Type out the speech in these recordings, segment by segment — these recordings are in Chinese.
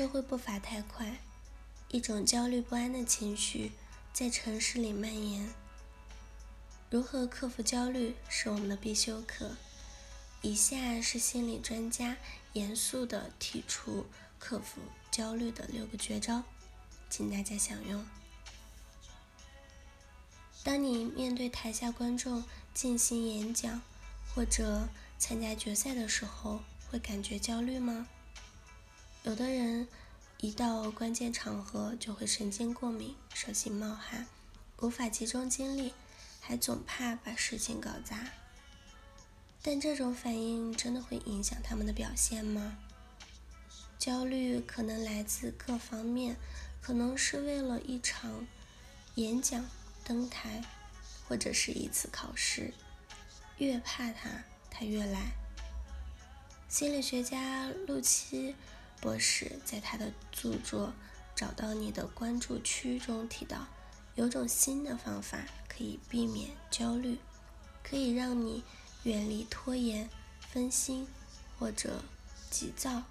社会步伐太快，一种焦虑不安的情绪在城市里蔓延。如何克服焦虑是我们的必修课。以下是心理专家严肃地提出克服焦虑的六个绝招，请大家享用。当你面对台下观众进行演讲或者参加决赛的时候，会感觉焦虑吗？有的人一到关键场合就会神经过敏、手心冒汗，无法集中精力，还总怕把事情搞砸。但这种反应真的会影响他们的表现吗？焦虑可能来自各方面，可能是为了一场演讲登台，或者是一次考试。越怕他，他越来。心理学家陆七博士在他的著作《找到你的关注区》中提到，有种新的方法可以避免焦虑，可以让你。远离拖延、分心或者急躁，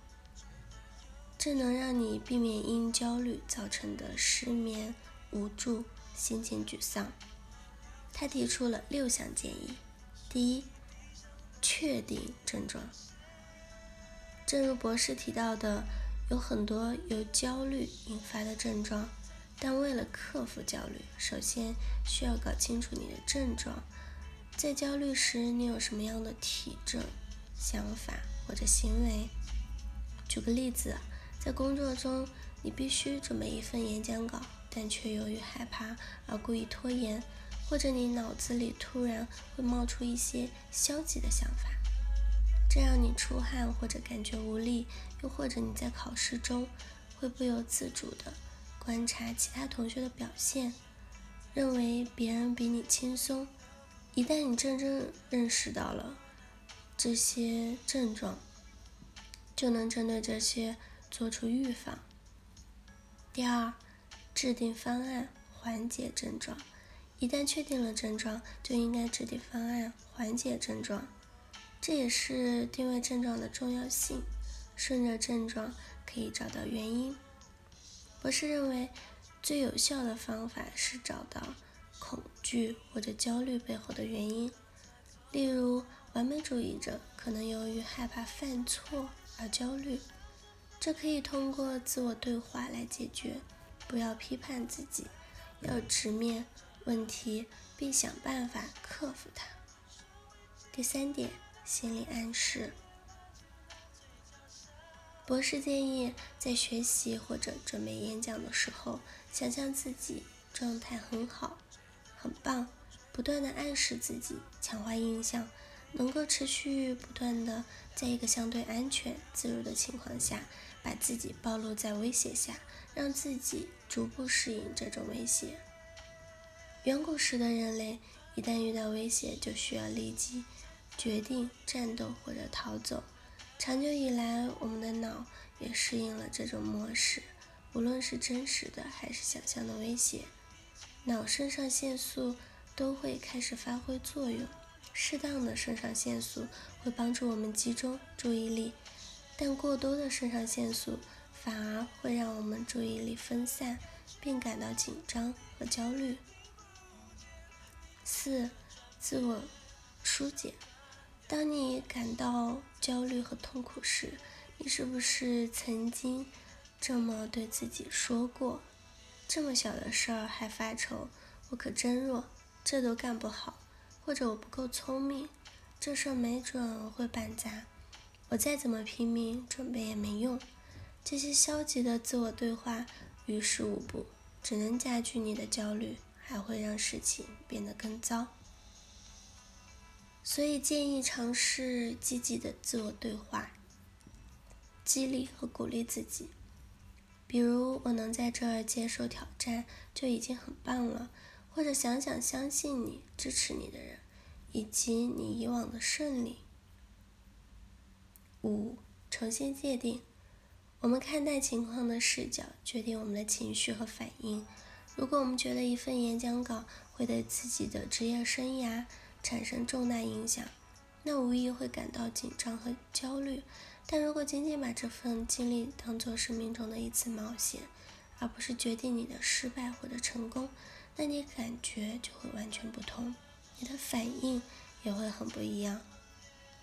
这能让你避免因焦虑造成的失眠、无助、心情沮丧。他提出了六项建议：第一，确定症状。正如博士提到的，有很多由焦虑引发的症状，但为了克服焦虑，首先需要搞清楚你的症状。在焦虑时，你有什么样的体征、想法或者行为？举个例子，在工作中，你必须准备一份演讲稿，但却由于害怕而故意拖延，或者你脑子里突然会冒出一些消极的想法，这让你出汗或者感觉无力；又或者你在考试中会不由自主的观察其他同学的表现，认为别人比你轻松。一旦你真正认识到了这些症状，就能针对这些做出预防。第二，制定方案缓解症状。一旦确定了症状，就应该制定方案缓解症状。这也是定位症状的重要性。顺着症状可以找到原因。博士认为，最有效的方法是找到。恐惧或者焦虑背后的原因，例如完美主义者可能由于害怕犯错而焦虑，这可以通过自我对话来解决。不要批判自己，要直面问题并想办法克服它。第三点，心理暗示。博士建议在学习或者准备演讲的时候，想象自己状态很好。很棒，不断的暗示自己，强化印象，能够持续不断的在一个相对安全、自如的情况下，把自己暴露在威胁下，让自己逐步适应这种威胁。远古时的人类一旦遇到威胁，就需要立即决定战斗或者逃走。长久以来，我们的脑也适应了这种模式，无论是真实的还是想象的威胁。脑肾上腺素都会开始发挥作用，适当的肾上腺素会帮助我们集中注意力，但过多的肾上腺素反而会让我们注意力分散，并感到紧张和焦虑。四、自我疏解。当你感到焦虑和痛苦时，你是不是曾经这么对自己说过？这么小的事儿还发愁，我可真弱，这都干不好，或者我不够聪明，这事儿没准会办砸，我再怎么拼命准备也没用。这些消极的自我对话于事无补，只能加剧你的焦虑，还会让事情变得更糟。所以建议尝试积极的自我对话，激励和鼓励自己。比如我能在这儿接受挑战就已经很棒了，或者想想相信你、支持你的人，以及你以往的胜利。五、重新界定，我们看待情况的视角决定我们的情绪和反应。如果我们觉得一份演讲稿会对自己的职业生涯产生重大影响，那无疑会感到紧张和焦虑。但如果仅仅把这份经历当作生命中的一次冒险，而不是决定你的失败或者成功，那你感觉就会完全不同，你的反应也会很不一样。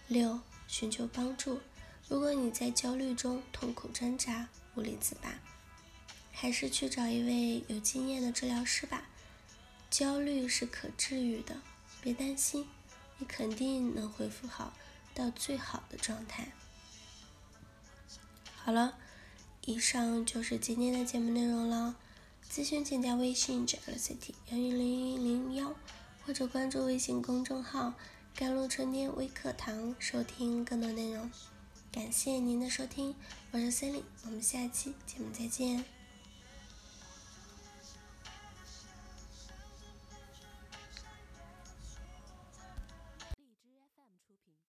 六、寻求帮助。如果你在焦虑中痛苦挣扎、无力自拔，还是去找一位有经验的治疗师吧。焦虑是可治愈的，别担心，你肯定能恢复好到最好的状态。好了，以上就是今天的节目内容了。咨询请加微信 j l c t 幺零零零幺，或者关注微信公众号“甘露春天微课堂”，收听更多内容。感谢您的收听，我是 c e l i n e 我们下期节目再见。